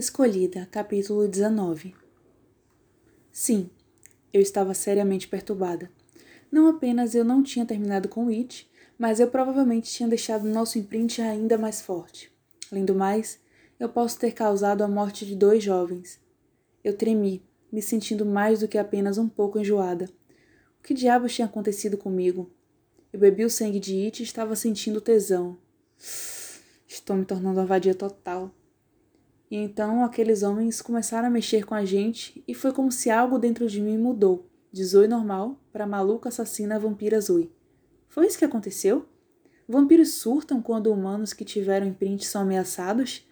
Escolhida, capítulo 19 Sim, eu estava seriamente perturbada. Não apenas eu não tinha terminado com It, mas eu provavelmente tinha deixado nosso imprint ainda mais forte. Além do mais, eu posso ter causado a morte de dois jovens. Eu tremi, me sentindo mais do que apenas um pouco enjoada. O que diabos tinha acontecido comigo? Eu bebi o sangue de It e estava sentindo tesão. Estou me tornando uma vadia total. E então aqueles homens começaram a mexer com a gente e foi como se algo dentro de mim mudou, de Zoe normal para maluca assassina vampira Zoe. Foi isso que aconteceu? Vampiros surtam quando humanos que tiveram imprint são ameaçados?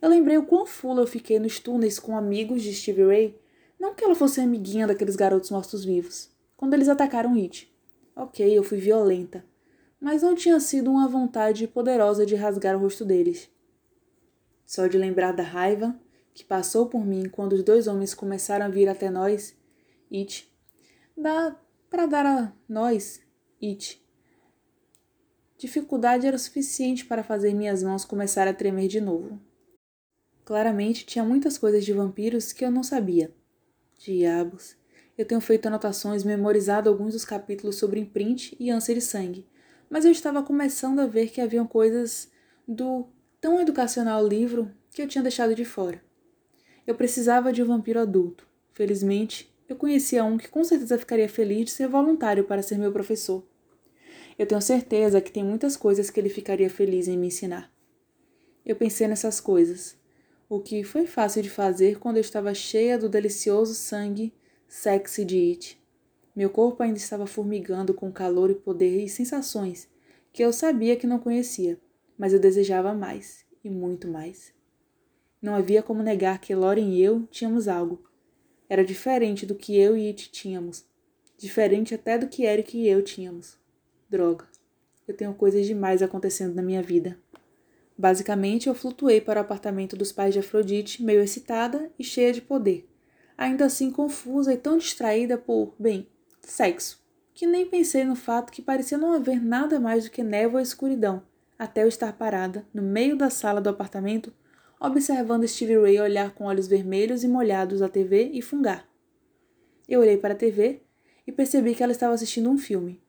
Eu lembrei o quão fula eu fiquei nos túneis com amigos de Stevie Ray, não que ela fosse amiguinha daqueles garotos mortos-vivos, quando eles atacaram It. Ok, eu fui violenta, mas não tinha sido uma vontade poderosa de rasgar o rosto deles. Só de lembrar da raiva que passou por mim quando os dois homens começaram a vir até nós, It, dá para dar a nós, It. Dificuldade era o suficiente para fazer minhas mãos começar a tremer de novo. Claramente tinha muitas coisas de vampiros que eu não sabia. Diabos. Eu tenho feito anotações, memorizado alguns dos capítulos sobre imprint e ânsia de sangue, mas eu estava começando a ver que haviam coisas do tão educacional livro que eu tinha deixado de fora. Eu precisava de um vampiro adulto. Felizmente, eu conhecia um que com certeza ficaria feliz de ser voluntário para ser meu professor. Eu tenho certeza que tem muitas coisas que ele ficaria feliz em me ensinar. Eu pensei nessas coisas, o que foi fácil de fazer quando eu estava cheia do delicioso sangue sexy de It. Meu corpo ainda estava formigando com calor e poder e sensações que eu sabia que não conhecia mas eu desejava mais, e muito mais. Não havia como negar que Loren e eu tínhamos algo. Era diferente do que eu e It tínhamos. Diferente até do que Eric e eu tínhamos. Droga. Eu tenho coisas demais acontecendo na minha vida. Basicamente, eu flutuei para o apartamento dos pais de Afrodite, meio excitada e cheia de poder. Ainda assim confusa e tão distraída por, bem, sexo, que nem pensei no fato que parecia não haver nada mais do que névoa e escuridão, até eu estar parada, no meio da sala do apartamento, observando Stevie Ray olhar com olhos vermelhos e molhados a TV e fungar. Eu olhei para a TV e percebi que ela estava assistindo um filme.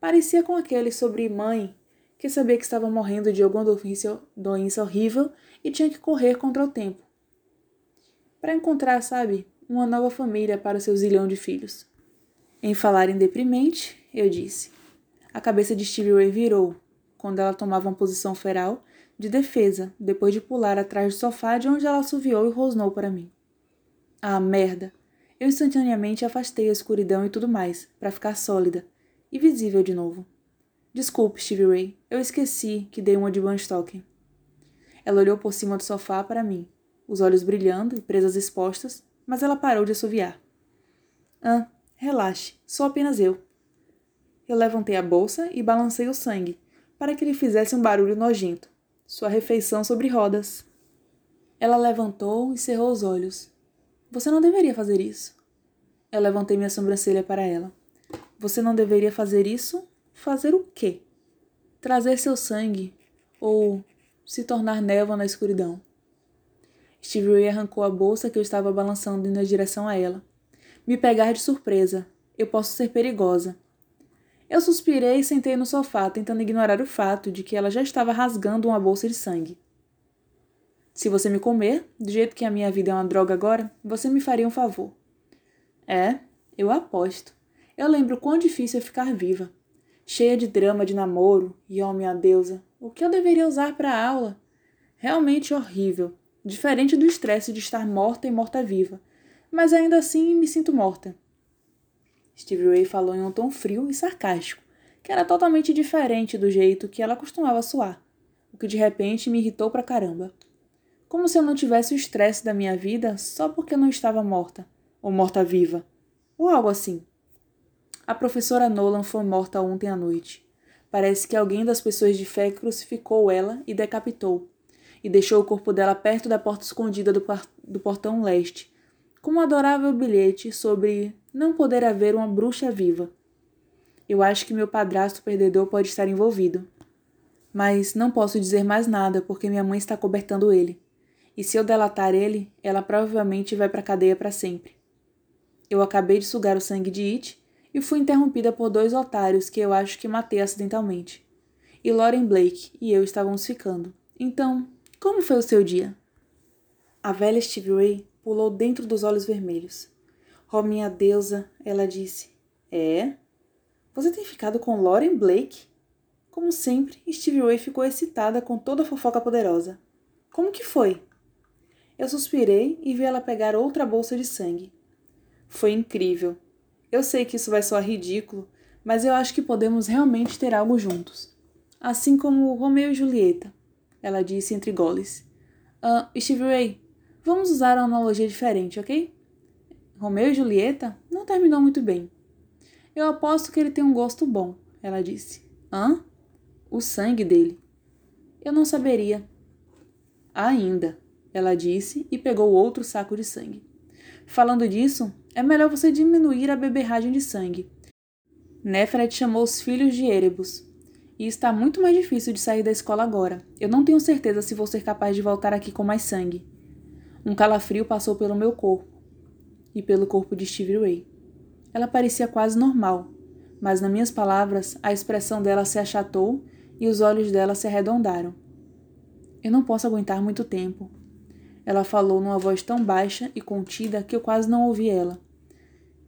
Parecia com aquele sobre mãe que sabia que estava morrendo de alguma doença horrível e tinha que correr contra o tempo. Para encontrar, sabe, uma nova família para o seu zilhão de filhos. Em falar em deprimente, eu disse. A cabeça de Stevie Ray virou quando ela tomava uma posição feral de defesa, depois de pular atrás do sofá de onde ela assoviou e rosnou para mim. Ah, merda! Eu instantaneamente afastei a escuridão e tudo mais, para ficar sólida e visível de novo. Desculpe, Stevie Ray, eu esqueci que dei uma de Van Stocken. Ela olhou por cima do sofá para mim, os olhos brilhando e presas expostas, mas ela parou de assoviar. Ah, relaxe, sou apenas eu. Eu levantei a bolsa e balancei o sangue, para que ele fizesse um barulho nojento. Sua refeição sobre rodas. Ela levantou e cerrou os olhos. Você não deveria fazer isso. Eu levantei minha sobrancelha para ela. Você não deveria fazer isso? Fazer o quê? Trazer seu sangue ou se tornar névoa na escuridão. Steve Ray arrancou a bolsa que eu estava balançando na direção a ela. Me pegar de surpresa. Eu posso ser perigosa. Eu suspirei e sentei no sofá, tentando ignorar o fato de que ela já estava rasgando uma bolsa de sangue. Se você me comer, do jeito que a minha vida é uma droga agora, você me faria um favor. É, eu aposto. Eu lembro quão difícil é ficar viva. Cheia de drama de namoro, e oh minha deusa, o que eu deveria usar para aula? Realmente horrível. Diferente do estresse de estar morta e morta-viva. Mas ainda assim me sinto morta. Stevie Ray falou em um tom frio e sarcástico, que era totalmente diferente do jeito que ela costumava soar, o que de repente me irritou pra caramba. Como se eu não tivesse o estresse da minha vida só porque eu não estava morta, ou morta-viva, ou algo assim. A professora Nolan foi morta ontem à noite. Parece que alguém das pessoas de fé crucificou ela e decapitou, e deixou o corpo dela perto da porta escondida do, do portão leste, com um adorável bilhete sobre não poder haver uma bruxa viva. Eu acho que meu padrasto perdedor pode estar envolvido. Mas não posso dizer mais nada porque minha mãe está cobertando ele. E se eu delatar ele, ela provavelmente vai pra cadeia para sempre. Eu acabei de sugar o sangue de It e fui interrompida por dois otários que eu acho que matei acidentalmente. E Lauren Blake e eu estávamos ficando. Então, como foi o seu dia? A velha Stevie Ray pulou dentro dos olhos vermelhos. Oh, minha deusa, ela disse. É? Você tem ficado com Lauren Blake? Como sempre, Stevie Ray ficou excitada com toda a fofoca poderosa. Como que foi? Eu suspirei e vi ela pegar outra bolsa de sangue. Foi incrível. Eu sei que isso vai soar ridículo, mas eu acho que podemos realmente ter algo juntos. Assim como Romeu e Julieta, ela disse entre goles. Ah, Stevie Ray, vamos usar uma analogia diferente, ok? Romeu e Julieta não terminou muito bem. Eu aposto que ele tem um gosto bom, ela disse. Hã? O sangue dele. Eu não saberia. Ainda, ela disse e pegou outro saco de sangue. Falando disso, é melhor você diminuir a beberragem de sangue. Nefret chamou os filhos de Erebus. E está muito mais difícil de sair da escola agora. Eu não tenho certeza se vou ser capaz de voltar aqui com mais sangue. Um calafrio passou pelo meu corpo e pelo corpo de Stevie Ray. Ela parecia quase normal, mas nas minhas palavras a expressão dela se achatou e os olhos dela se arredondaram. Eu não posso aguentar muito tempo, ela falou numa voz tão baixa e contida que eu quase não ouvi ela.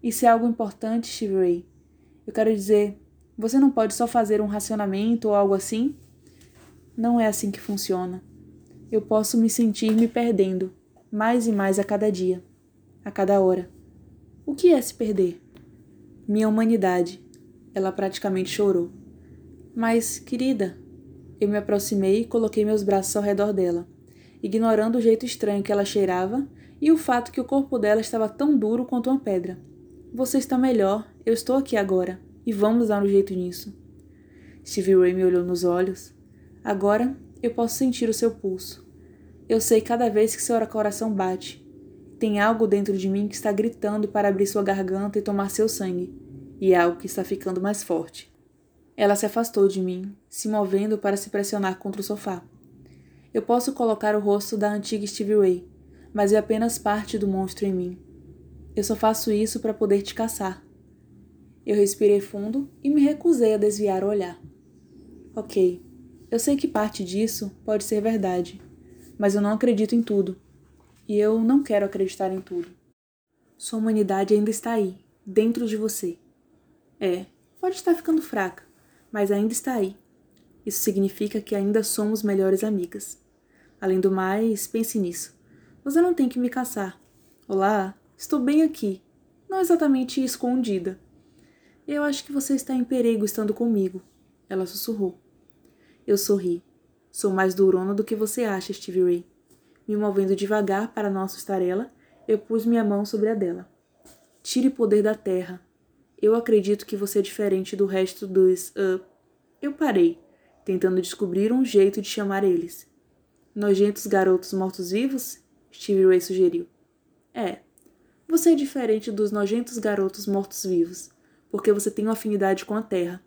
Isso é algo importante, Steve Ray. Eu quero dizer, você não pode só fazer um racionamento ou algo assim? Não é assim que funciona. Eu posso me sentir me perdendo, mais e mais a cada dia, a cada hora. O que é se perder? Minha humanidade. Ela praticamente chorou. Mas, querida, eu me aproximei e coloquei meus braços ao redor dela ignorando o jeito estranho que ela cheirava e o fato que o corpo dela estava tão duro quanto uma pedra. Você está melhor, eu estou aqui agora, e vamos dar um jeito nisso. Stevie Ray me olhou nos olhos. Agora eu posso sentir o seu pulso. Eu sei cada vez que seu coração bate. Tem algo dentro de mim que está gritando para abrir sua garganta e tomar seu sangue, e é algo que está ficando mais forte. Ela se afastou de mim, se movendo para se pressionar contra o sofá. Eu posso colocar o rosto da antiga Stevie Ray, mas é apenas parte do monstro em mim. Eu só faço isso para poder te caçar. Eu respirei fundo e me recusei a desviar o olhar. Ok, eu sei que parte disso pode ser verdade, mas eu não acredito em tudo. E eu não quero acreditar em tudo. Sua humanidade ainda está aí, dentro de você. É, pode estar ficando fraca, mas ainda está aí. Isso significa que ainda somos melhores amigas. Além do mais, pense nisso. Você não tem que me caçar. Olá, estou bem aqui. Não exatamente escondida. Eu acho que você está em perigo estando comigo. Ela sussurrou. Eu sorri. Sou mais durona do que você acha, Stevie Ray. Me movendo devagar para nossa estarela, eu pus minha mão sobre a dela. Tire poder da terra. Eu acredito que você é diferente do resto dos. Uh... Eu parei, tentando descobrir um jeito de chamar eles. Nojentos garotos mortos-vivos? Stevie Ray sugeriu. É. Você é diferente dos nojentos garotos mortos-vivos, porque você tem uma afinidade com a terra.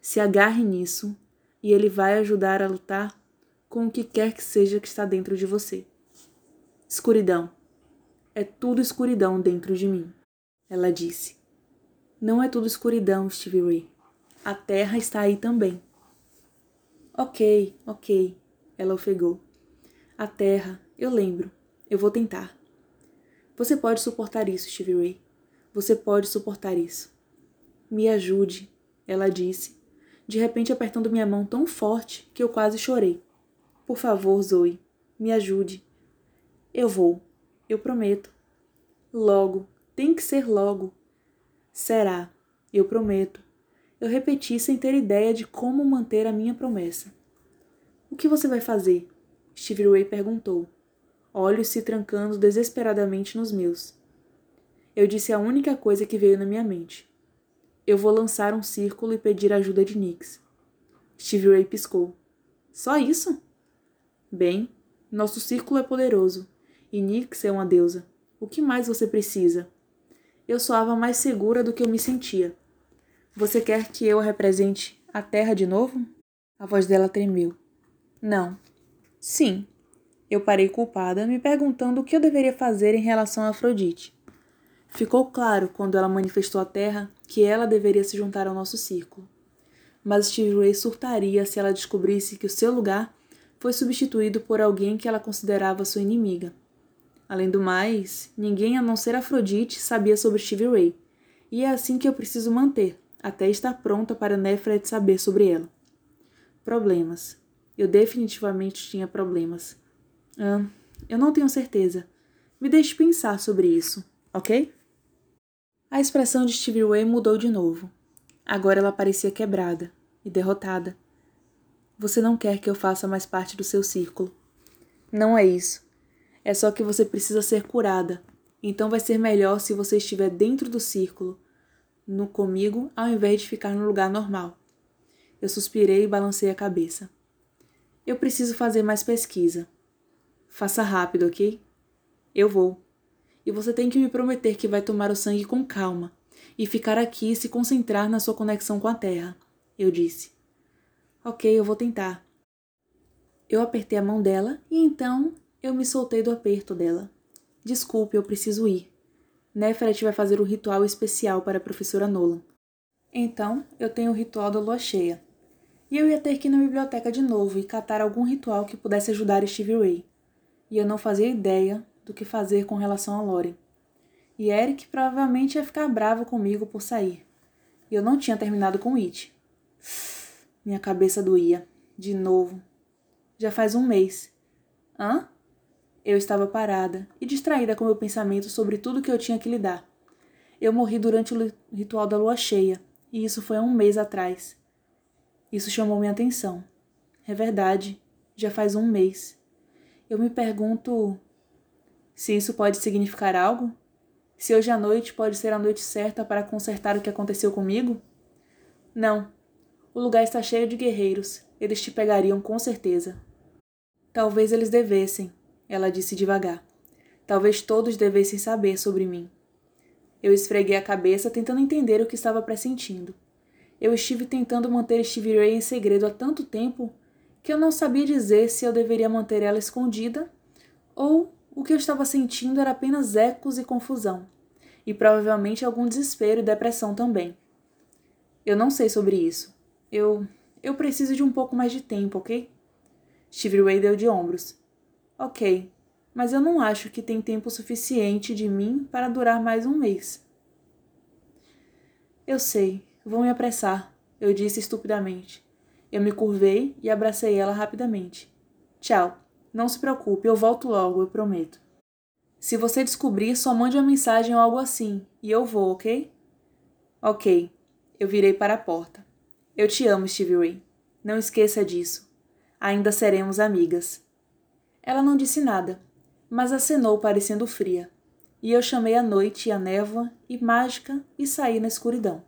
Se agarre nisso e ele vai ajudar a lutar com o que quer que seja que está dentro de você. Escuridão. É tudo escuridão dentro de mim, ela disse. Não é tudo escuridão, Stevie Ray. A terra está aí também. Ok, ok, ela ofegou. A terra, eu lembro. Eu vou tentar. Você pode suportar isso, Stevie Ray. Você pode suportar isso. Me ajude, ela disse, de repente apertando minha mão tão forte que eu quase chorei. Por favor, Zoe, me ajude. Eu vou, eu prometo. Logo, tem que ser logo. Será, eu prometo. Eu repeti sem ter ideia de como manter a minha promessa. O que você vai fazer? Stevie Ray perguntou, olhos se trancando desesperadamente nos meus. Eu disse a única coisa que veio na minha mente. Eu vou lançar um círculo e pedir ajuda de Nix. Stevie Ray piscou. Só isso? Bem, nosso círculo é poderoso, e Nix é uma deusa. O que mais você precisa? Eu soava mais segura do que eu me sentia. Você quer que eu a represente a Terra de novo? A voz dela tremeu. Não, Sim, Eu parei culpada, me perguntando o que eu deveria fazer em relação a Afrodite. Ficou claro, quando ela manifestou à Terra, que ela deveria se juntar ao nosso círculo. Mas Steve Ray surtaria se ela descobrisse que o seu lugar foi substituído por alguém que ela considerava sua inimiga. Além do mais, ninguém a não ser Afrodite sabia sobre Steve Ray, e é assim que eu preciso manter, até estar pronta para Nefret saber sobre ela. Problemas. Eu definitivamente tinha problemas. Ah, eu não tenho certeza. Me deixe pensar sobre isso, ok? A expressão de Stevie Ray mudou de novo. Agora ela parecia quebrada e derrotada. Você não quer que eu faça mais parte do seu círculo. Não é isso. É só que você precisa ser curada. Então vai ser melhor se você estiver dentro do círculo, no comigo, ao invés de ficar no lugar normal. Eu suspirei e balancei a cabeça. Eu preciso fazer mais pesquisa. Faça rápido, ok? Eu vou e você tem que me prometer que vai tomar o sangue com calma e ficar aqui e se concentrar na sua conexão com a Terra, eu disse. Ok, eu vou tentar. Eu apertei a mão dela e então eu me soltei do aperto dela. Desculpe, eu preciso ir. Neferet vai fazer um ritual especial para a professora Nolan. Então, eu tenho o ritual da lua cheia. E eu ia ter que ir na biblioteca de novo e catar algum ritual que pudesse ajudar Stevie Ray. E eu não fazia ideia do que fazer com relação a Lore. E Eric provavelmente ia ficar bravo comigo por sair. E eu não tinha terminado com It. Minha cabeça doía. De novo. Já faz um mês. Hã? Eu estava parada e distraída com meu pensamento sobre tudo que eu tinha que lidar. Eu morri durante o ritual da lua cheia, e isso foi há um mês atrás. Isso chamou minha atenção. É verdade, já faz um mês. Eu me pergunto se isso pode significar algo? Se hoje à noite pode ser a noite certa para consertar o que aconteceu comigo? Não. O lugar está cheio de guerreiros. Eles te pegariam com certeza. Talvez eles devessem, ela disse devagar. Talvez todos devessem saber sobre mim. Eu esfreguei a cabeça tentando entender o que estava pressentindo. Eu estive tentando manter Stevie Ray em segredo há tanto tempo que eu não sabia dizer se eu deveria manter ela escondida ou o que eu estava sentindo era apenas ecos e confusão, e provavelmente algum desespero e depressão também. Eu não sei sobre isso. Eu. Eu preciso de um pouco mais de tempo, ok? Stevie Ray deu de ombros. Ok, mas eu não acho que tem tempo suficiente de mim para durar mais um mês. Eu sei, vou me apressar, eu disse estupidamente. Eu me curvei e abracei ela rapidamente. Tchau. Não se preocupe, eu volto logo, eu prometo. Se você descobrir, só mande uma mensagem ou algo assim, e eu vou, ok? Ok. Eu virei para a porta. Eu te amo, Stevie Ray. Não esqueça disso. Ainda seremos amigas. Ela não disse nada, mas acenou parecendo fria. E eu chamei a noite e a névoa e mágica e saí na escuridão.